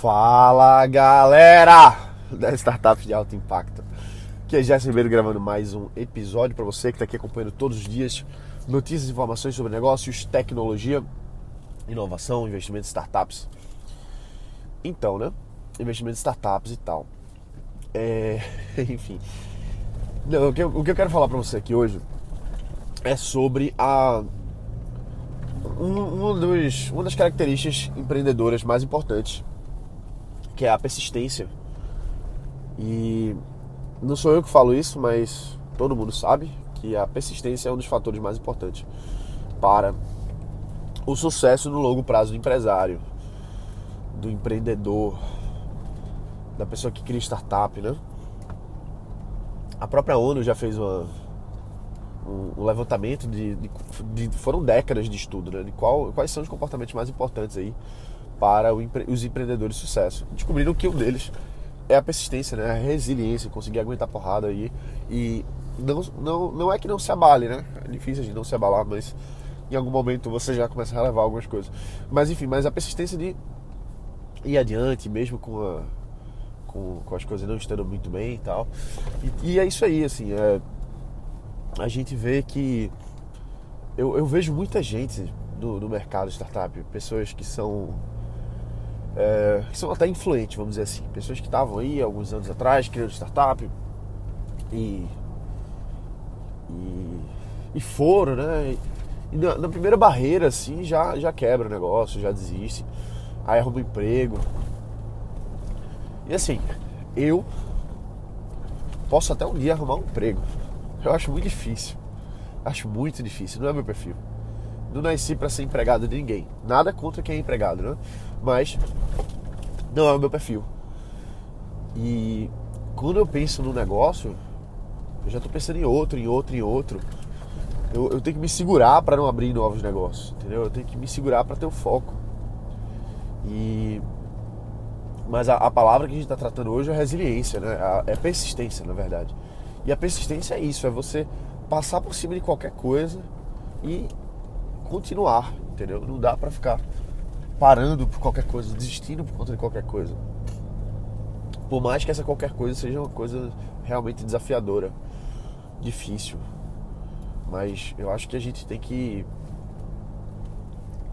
Fala galera da Startup de Alto Impacto. Aqui é Jéssica Ribeiro gravando mais um episódio para você que está aqui acompanhando todos os dias notícias e informações sobre negócios, tecnologia, inovação, investimento em startups. Então, né? Investimento em startups e tal. É... Enfim. Não, o, que eu, o que eu quero falar para você aqui hoje é sobre a um, um dos, uma das características empreendedoras mais importantes que é a persistência. E não sou eu que falo isso, mas todo mundo sabe que a persistência é um dos fatores mais importantes para o sucesso no longo prazo do empresário, do empreendedor, da pessoa que cria startup, né? A própria ONU já fez uma, um, levantamento de, de, de, foram décadas de estudo, né? De qual, quais são os comportamentos mais importantes aí para os empreendedores de sucesso. Descobriram que um deles é a persistência, né? a resiliência, conseguir aguentar porrada aí. E não, não, não é que não se abale, né? É difícil de não se abalar, mas em algum momento você já começa a relevar algumas coisas. Mas enfim, mas a persistência de ir adiante, mesmo com, a, com, com as coisas não estando muito bem e tal. E, e é isso aí, assim. É, a gente vê que. Eu, eu vejo muita gente no, no mercado startup, pessoas que são é, que são até influentes, vamos dizer assim. Pessoas que estavam aí alguns anos atrás criando startup e, e, e foram, né? E na, na, primeira barreira, assim, já, já quebra o negócio, já desiste, aí arruma um emprego. E assim, eu posso até um dia arrumar um emprego. Eu acho muito difícil. Acho muito difícil, não é meu perfil. Não nasci para ser empregado de ninguém. Nada contra quem é empregado, né? Mas não é o meu perfil. E quando eu penso no negócio, eu já estou pensando em outro, em outro, em outro. Eu, eu tenho que me segurar para não abrir novos negócios, entendeu? Eu tenho que me segurar para ter o foco. E mas a, a, palavra que a gente está tratando hoje é resiliência, né? é persistência, na verdade. E a persistência é isso, é você passar por cima de qualquer coisa e continuar, entendeu? Não dá para ficar parando por qualquer coisa, desistindo por conta de qualquer coisa. Por mais que essa qualquer coisa seja uma coisa realmente desafiadora, difícil. Mas eu acho que a gente tem que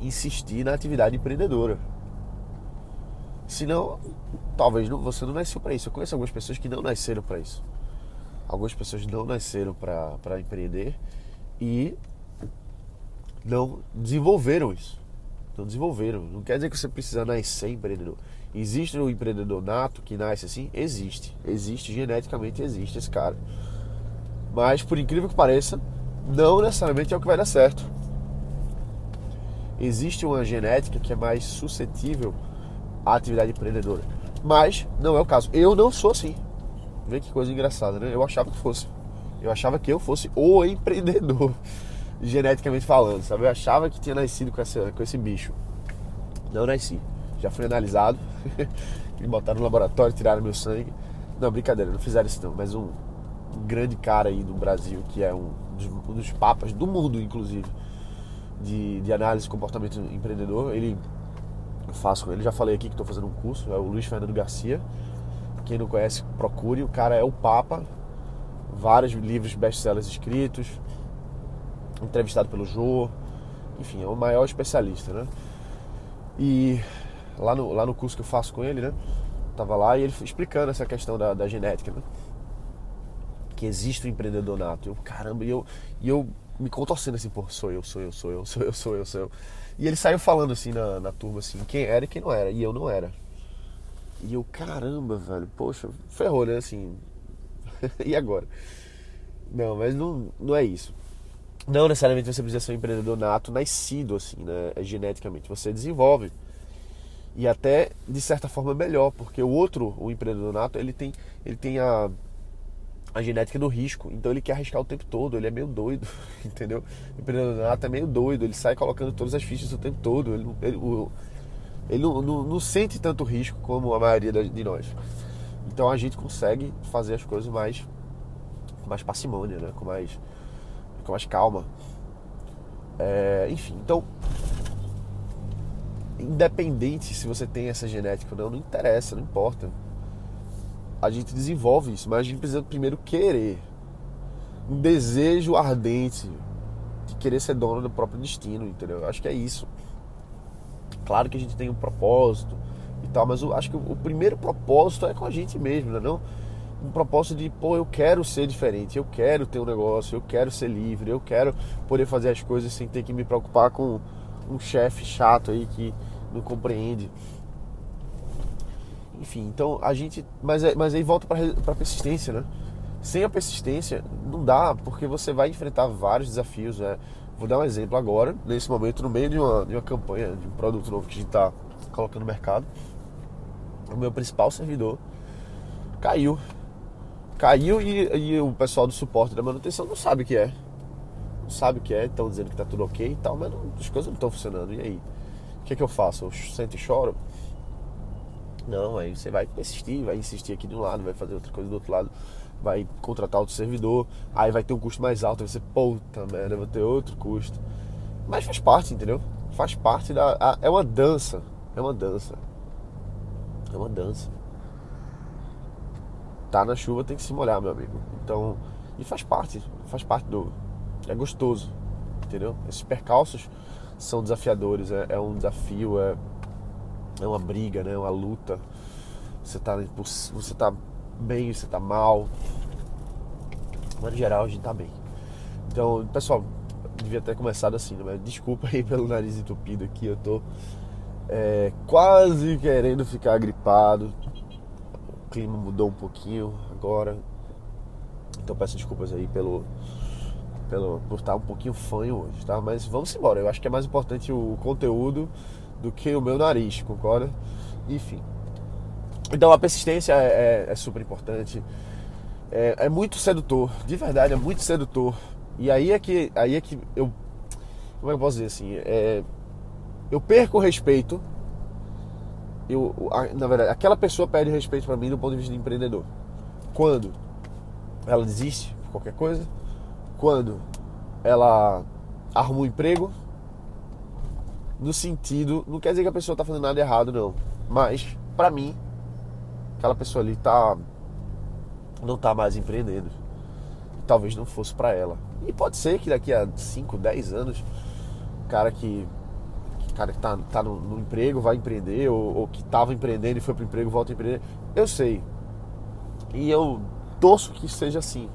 insistir na atividade empreendedora. Senão, talvez não, você não nasceu para isso. Eu conheço algumas pessoas que não nasceram para isso. Algumas pessoas não nasceram para empreender e não desenvolveram isso. Não desenvolveram. Não quer dizer que você precisa nascer empreendedor. Existe um empreendedor nato que nasce assim? Existe. Existe, geneticamente existe esse cara. Mas, por incrível que pareça, não necessariamente é o que vai dar certo. Existe uma genética que é mais suscetível à atividade empreendedora. Mas não é o caso. Eu não sou assim. Vê que coisa engraçada, né? Eu achava que fosse. Eu achava que eu fosse o empreendedor geneticamente falando, sabe? Eu achava que tinha nascido com, essa, com esse bicho. Não nasci. Já fui analisado. Me botaram no laboratório, tiraram meu sangue. Não, brincadeira, não fizeram isso não. Mas um, um grande cara aí do Brasil, que é um dos, um dos papas do mundo, inclusive, de, de análise de comportamento empreendedor, ele eu faço com ele, já falei aqui que estou fazendo um curso, é o Luiz Fernando Garcia. Quem não conhece, procure. O cara é o Papa, vários livros best-sellers escritos, entrevistado pelo Jô, enfim, é o maior especialista, né? E lá no, lá no curso que eu faço com ele, né? Tava lá e ele explicando essa questão da, da genética, né? Que existe o empreendedor nato. Eu, caramba, e eu, e eu me contorcendo assim, pô, sou eu, sou eu, sou eu, sou eu, sou eu, sou eu. E ele saiu falando assim na, na turma, assim, quem era e quem não era. E eu não era. E eu, caramba, velho, poxa, ferrou, né? Assim. e agora? Não, mas não, não é isso não necessariamente você precisa ser um empreendedor nato, nascido assim, né? É geneticamente. Você desenvolve. E até, de certa forma, melhor, porque o outro, o empreendedor nato, ele tem, ele tem a, a genética do risco. Então ele quer arriscar o tempo todo, ele é meio doido, entendeu? O empreendedor nato é meio doido, ele sai colocando todas as fichas o tempo todo. Ele, ele, o, ele não, não, não, sente tanto risco como a maioria de nós. Então a gente consegue fazer as coisas mais, mais parcimônia, né? com mais com mais calma. É, enfim, então independente se você tem essa genética ou não, não interessa, não importa. A gente desenvolve isso, mas a gente precisa primeiro querer. Um desejo ardente de querer ser dono do próprio destino, entendeu? Eu acho que é isso. Claro que a gente tem um propósito e tal, mas eu acho que o primeiro propósito é com a gente mesmo, né? não? Um propósito de, pô, eu quero ser diferente, eu quero ter um negócio, eu quero ser livre, eu quero poder fazer as coisas sem ter que me preocupar com um chefe chato aí que não compreende. Enfim, então a gente. Mas, é, mas aí volta para persistência, né? Sem a persistência, não dá, porque você vai enfrentar vários desafios. Né? Vou dar um exemplo agora, nesse momento, no meio de uma, de uma campanha, de um produto novo que a gente está colocando no mercado. O meu principal servidor caiu. Caiu e, e, o pessoal do suporte da manutenção não sabe o que é. Não sabe o que é, estão dizendo que está tudo ok e tal, mas não, as coisas não estão funcionando. E aí? O que, é que eu faço? Eu sento e choro? Não, aí você vai persistir, vai insistir aqui de um lado, vai fazer outra coisa do outro lado vai contratar outro servidor, aí vai ter um custo mais alto, você, puta merda, vou ter outro custo. Mas faz parte, entendeu? Faz parte da. A, é uma dança. É uma dança. É uma dança. Tá na chuva tem que se molhar, meu amigo. Então. E faz parte. Faz parte do. É gostoso. Entendeu? Esses percalços são desafiadores. É, é um desafio, é, é uma briga, né? É uma luta. Você tá, você tá bem, você tá mal. Mas no geral a gente tá bem. Então, pessoal, devia ter começado assim, né? desculpa aí pelo nariz entupido aqui, eu tô é, quase querendo ficar gripado. Clima mudou um pouquinho agora. Então peço desculpas aí pelo, pelo por estar um pouquinho fanho hoje, tá? Mas vamos embora. Eu acho que é mais importante o conteúdo do que o meu nariz, concorda? Enfim. Então a persistência é, é, é super importante. É, é, muito sedutor, de verdade, é muito sedutor. E aí é que, aí é que eu. Como é que eu posso dizer assim? É, eu perco o respeito. Eu, na verdade, aquela pessoa perde respeito para mim do ponto de vista de empreendedor. Quando ela desiste de qualquer coisa, quando ela arruma um emprego, no sentido, não quer dizer que a pessoa está fazendo nada errado, não. Mas, para mim, aquela pessoa ali tá não tá mais empreendendo. Talvez não fosse para ela. E pode ser que daqui a 5, 10 anos, cara que cara que tá, tá no, no emprego vai empreender, ou, ou que estava empreendendo e foi pro emprego volta a empreender. Eu sei. E eu torço que seja assim.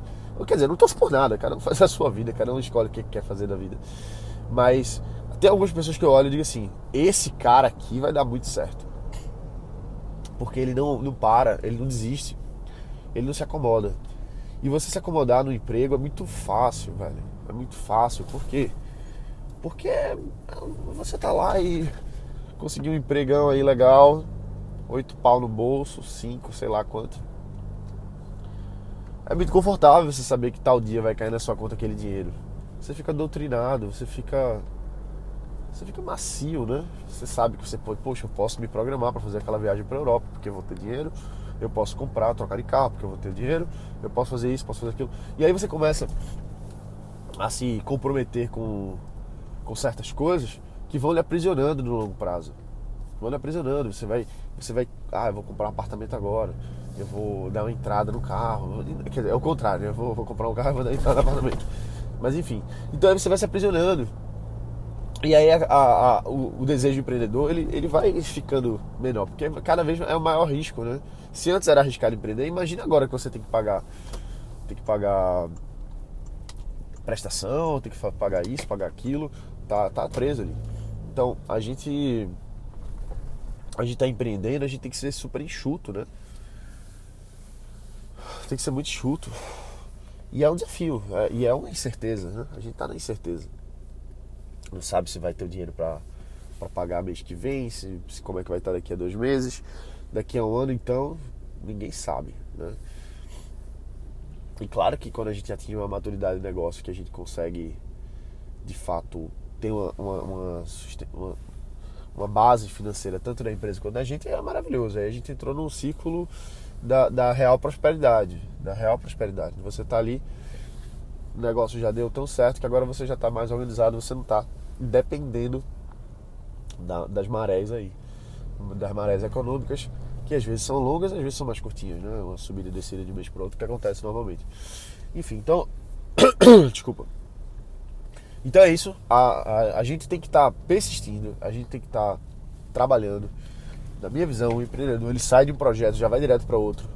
Quer dizer, não torço por nada, cada um faz a sua vida, cada um escolhe o que quer fazer da vida. Mas tem algumas pessoas que eu olho e digo assim: esse cara aqui vai dar muito certo porque ele não, não para, ele não desiste, ele não se acomoda. E você se acomodar no emprego é muito fácil, velho. É muito fácil. Por quê? Porque você tá lá e conseguiu um empregão aí legal, oito pau no bolso, cinco, sei lá quanto. É muito confortável você saber que tal dia vai cair na sua conta aquele dinheiro. Você fica doutrinado, você fica você fica macio, né? Você sabe que você pode, poxa, eu posso me programar para fazer aquela viagem para Europa, porque eu vou ter dinheiro. Eu posso comprar, trocar de carro, porque eu vou ter dinheiro. Eu posso fazer isso, posso fazer aquilo. E aí você começa a se comprometer com, com certas coisas que vão lhe aprisionando no longo prazo. Vão lhe aprisionando. Você vai, você vai, ah, eu vou comprar um apartamento agora. Eu vou dar uma entrada no carro. Quer dizer, é o contrário. Eu vou, vou comprar um carro e vou dar entrada no apartamento. Mas enfim. Então aí você vai se aprisionando e aí a, a, a, o, o, desejo empreendedor ele, ele vai ficando menor, porque cada vez é o maior risco, né? Se antes era arriscado empreender, imagina agora que você tem que pagar, tem que pagar prestação, tem que pagar isso, pagar aquilo, tá, tá preso ali. Então a gente a gente tá empreendendo, a gente tem que ser super enxuto, né? Tem que ser muito enxuto. E é um desafio, é, e é uma incerteza, né? A gente tá na incerteza não sabe se vai ter o dinheiro para pagar mês que vem, se, se, como é que vai estar daqui a dois meses, daqui a um ano, então ninguém sabe, né? E claro que quando a gente atinge uma maturidade de negócio que a gente consegue de fato ter uma, uma, uma, uma, base financeira tanto da empresa quanto da gente é maravilhoso. Aí a gente entrou num ciclo da, da real prosperidade, da real prosperidade. Você está ali, o negócio já deu tão certo que agora você já está mais organizado, você não está dependendo da, das marés aí, das marés econômicas, que às vezes são longas, às vezes são mais curtinhas, né? Uma subida e descida de mês para outro que acontece normalmente. Enfim, então, desculpa. Então é isso. A, a, a gente tem que estar tá persistindo, a gente tem que estar tá trabalhando. Na minha visão, o empreendedor ele sai de um projeto, já vai direto para outro,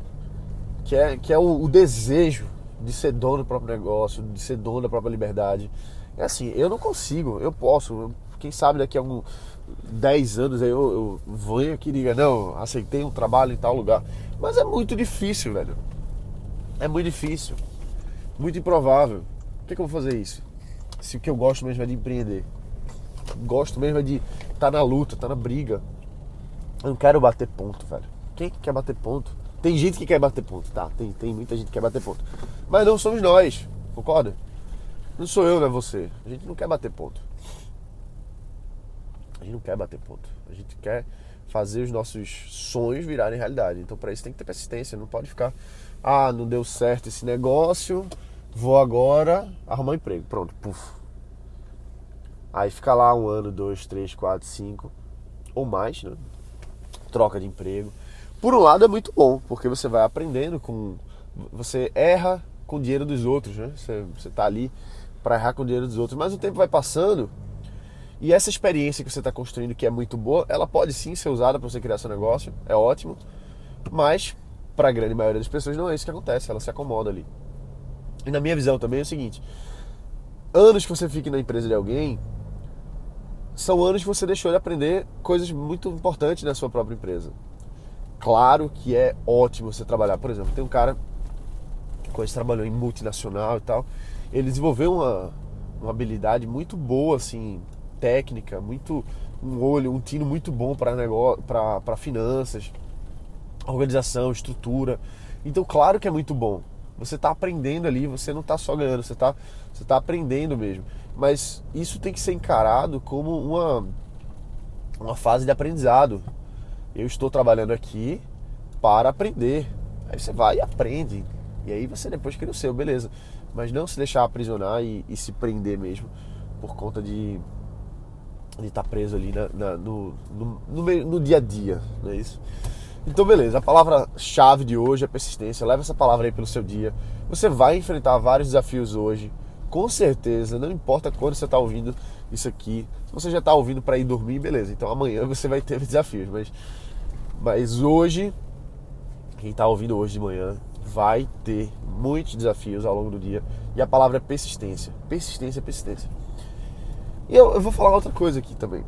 que é, que é o, o desejo de ser dono do próprio negócio, de ser dono da própria liberdade. É assim, eu não consigo, eu posso. Quem sabe daqui a algum 10 anos aí eu, eu venho aqui e diga, não, aceitei um trabalho em tal lugar. Mas é muito difícil, velho. É muito difícil. Muito improvável. Por que, que eu vou fazer isso? Se o que eu gosto mesmo é de empreender. Gosto mesmo é de estar tá na luta, estar tá na briga. Eu não quero bater ponto, velho. Quem quer bater ponto? Tem gente que quer bater ponto, tá? Tem, tem muita gente que quer bater ponto. Mas não somos nós, concorda? Não sou eu, não é você. A gente não quer bater ponto. A gente não quer bater ponto. A gente quer fazer os nossos sonhos virarem realidade. Então, para isso tem que ter persistência. Não pode ficar, ah, não deu certo esse negócio, vou agora arrumar um emprego. Pronto, puf. Aí fica lá um ano, dois, três, quatro, cinco ou mais, né? Troca de emprego. Por um lado é muito bom, porque você vai aprendendo com. Você erra com o dinheiro dos outros, né? Você, você tá ali para errar com o dinheiro dos outros. Mas o tempo vai passando e essa experiência que você está construindo, que é muito boa, ela pode sim ser usada para você criar seu negócio, é ótimo, mas para a grande maioria das pessoas não é isso que acontece, ela se acomoda ali. E na minha visão também é o seguinte: anos que você fique na empresa de alguém são anos que você deixou de aprender coisas muito importantes na sua própria empresa. Claro que é ótimo você trabalhar, por exemplo, tem um cara que quando trabalhou em multinacional e tal, ele desenvolveu uma, uma habilidade muito boa assim técnica, muito um olho, um tino muito bom para negócio, para finanças, organização, estrutura. Então, claro que é muito bom. Você está aprendendo ali, você não está só ganhando, você está você tá aprendendo mesmo. Mas isso tem que ser encarado como uma, uma fase de aprendizado. Eu estou trabalhando aqui para aprender. Aí você vai e aprende. E aí você depois cria o seu, beleza. Mas não se deixar aprisionar e, e se prender mesmo por conta de estar tá preso ali na, na, no, no, no, no, dia a dia, não é isso? Então, beleza, a palavra-chave de hoje é persistência. Leva essa palavra aí pelo seu dia. Você vai enfrentar vários desafios hoje, com certeza, não importa quando você está ouvindo isso aqui. Se você já está ouvindo para ir dormir, beleza, então amanhã você vai ter desafios, mas, mas hoje, quem está ouvindo hoje de manhã, vai ter muitos desafios ao longo do dia. E a palavra é persistência. Persistência, persistência. E eu, eu vou falar outra coisa aqui também.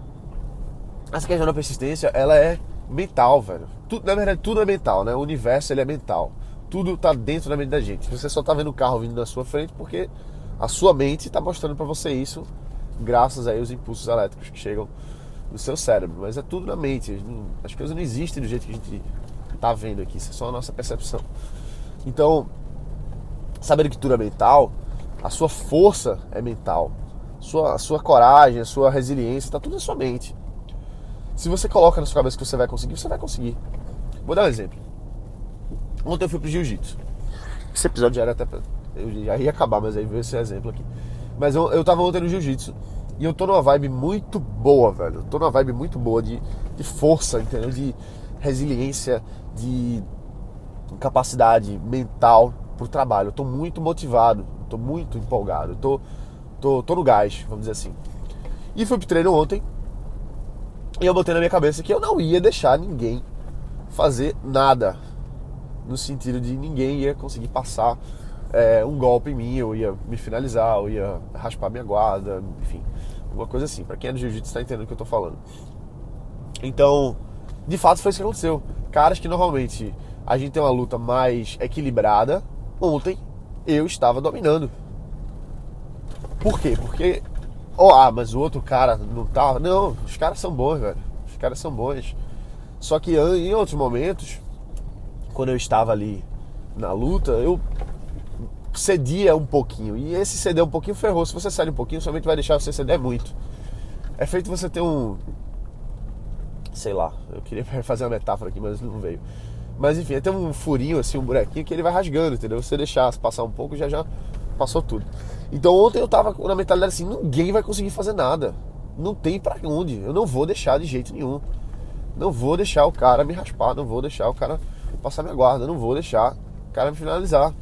Essa questão da persistência, ela é mental, velho. Tudo, na verdade, tudo é mental, né? O universo, ele é mental. Tudo tá dentro da mente da gente. Você só tá vendo o carro vindo na sua frente porque a sua mente está mostrando para você isso graças aí aos impulsos elétricos que chegam no seu cérebro. Mas é tudo na mente. As coisas não existem do jeito que a gente tá vendo aqui. Isso é só a nossa percepção. Então, sabendo que tudo é mental, a sua força é mental sua, sua coragem, a sua resiliência, está tudo na sua mente. Se você coloca na sua cabeça que você vai conseguir, você vai conseguir. Vou dar um exemplo. Ontem eu fui pro jiu-jitsu. Esse episódio já era até. Eu já ia acabar, mas aí veio esse exemplo aqui. Mas eu, eu tava ontem no jiu-jitsu e eu tô numa vibe muito boa, velho. Eu tô numa vibe muito boa de, de força, entendeu? De resiliência, de capacidade mental pro trabalho. Eu tô muito motivado, tô muito empolgado. Eu tô tô, tô no gás, vamos dizer assim. E fui pro treino ontem e eu botei na minha cabeça que eu não ia deixar ninguém fazer nada. No sentido de ninguém ia conseguir passar é, um golpe em mim, eu ia me finalizar, eu ia raspar minha guarda, enfim, alguma coisa assim. Para quem é do jiu-jitsu está entendendo o que eu tô falando. Então, de fato foi isso que aconteceu. Caras que normalmente a gente tem uma luta mais equilibrada, ontem eu estava dominando. Por quê? Porque. Oh, ah, mas o outro cara não tá. Não, os caras são bons, velho. Os caras são bons. Só que em outros momentos, quando eu estava ali na luta, eu cedia um pouquinho. E esse ceder um pouquinho ferrou. Se você cede um pouquinho, somente vai deixar você ceder muito. É feito você ter um. Sei lá, eu queria fazer uma metáfora aqui, mas não veio. Mas enfim, é ter um furinho assim, um buraquinho que ele vai rasgando, entendeu? Você deixar passar um pouco, já já passou tudo. Então ontem eu tava na mentalidade assim, ninguém vai conseguir fazer nada. não tem para onde. Eu não vou deixar de jeito nenhum. Não vou deixar o cara me raspar, não vou deixar o cara passar minha guarda, não vou deixar o cara me finalizar.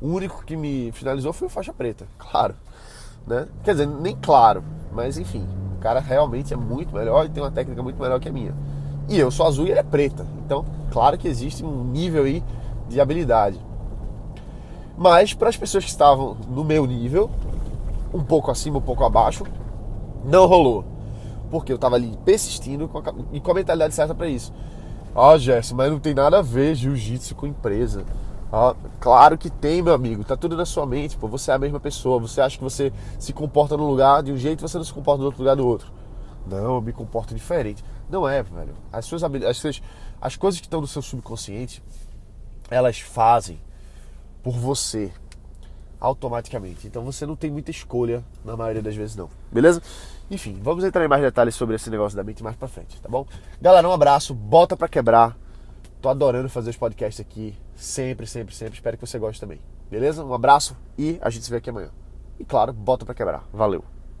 O único que me finalizou foi o faixa preta, claro. Né? Quer dizer, nem claro, mas enfim, o cara realmente é muito melhor e tem uma técnica muito melhor que a minha. E eu sou azul e ele é preta. Então, claro que existe um nível aí de habilidade. Mas para as pessoas que estavam no meu nível, um pouco acima, um pouco abaixo, não rolou. Porque eu estava ali persistindo com a, e com a mentalidade certa para isso. Ah, Gerson, mas não tem nada a ver jiu-jitsu com empresa. Ah, claro que tem, meu amigo. Tá tudo na sua mente. Pô. Você é a mesma pessoa. Você acha que você se comporta num lugar de um jeito você não se comporta no outro lugar do outro. Não, eu me comporto diferente. Não é, velho. As suas as, suas, as coisas que estão no seu subconsciente, elas fazem por você automaticamente. Então você não tem muita escolha na maioria das vezes não. Beleza? Enfim, vamos entrar em mais detalhes sobre esse negócio da mente mais pra frente, tá bom? Galera, um abraço, bota pra quebrar. Tô adorando fazer os podcasts aqui, sempre, sempre, sempre. Espero que você goste também. Beleza? Um abraço e a gente se vê aqui amanhã. E claro, bota pra quebrar. Valeu.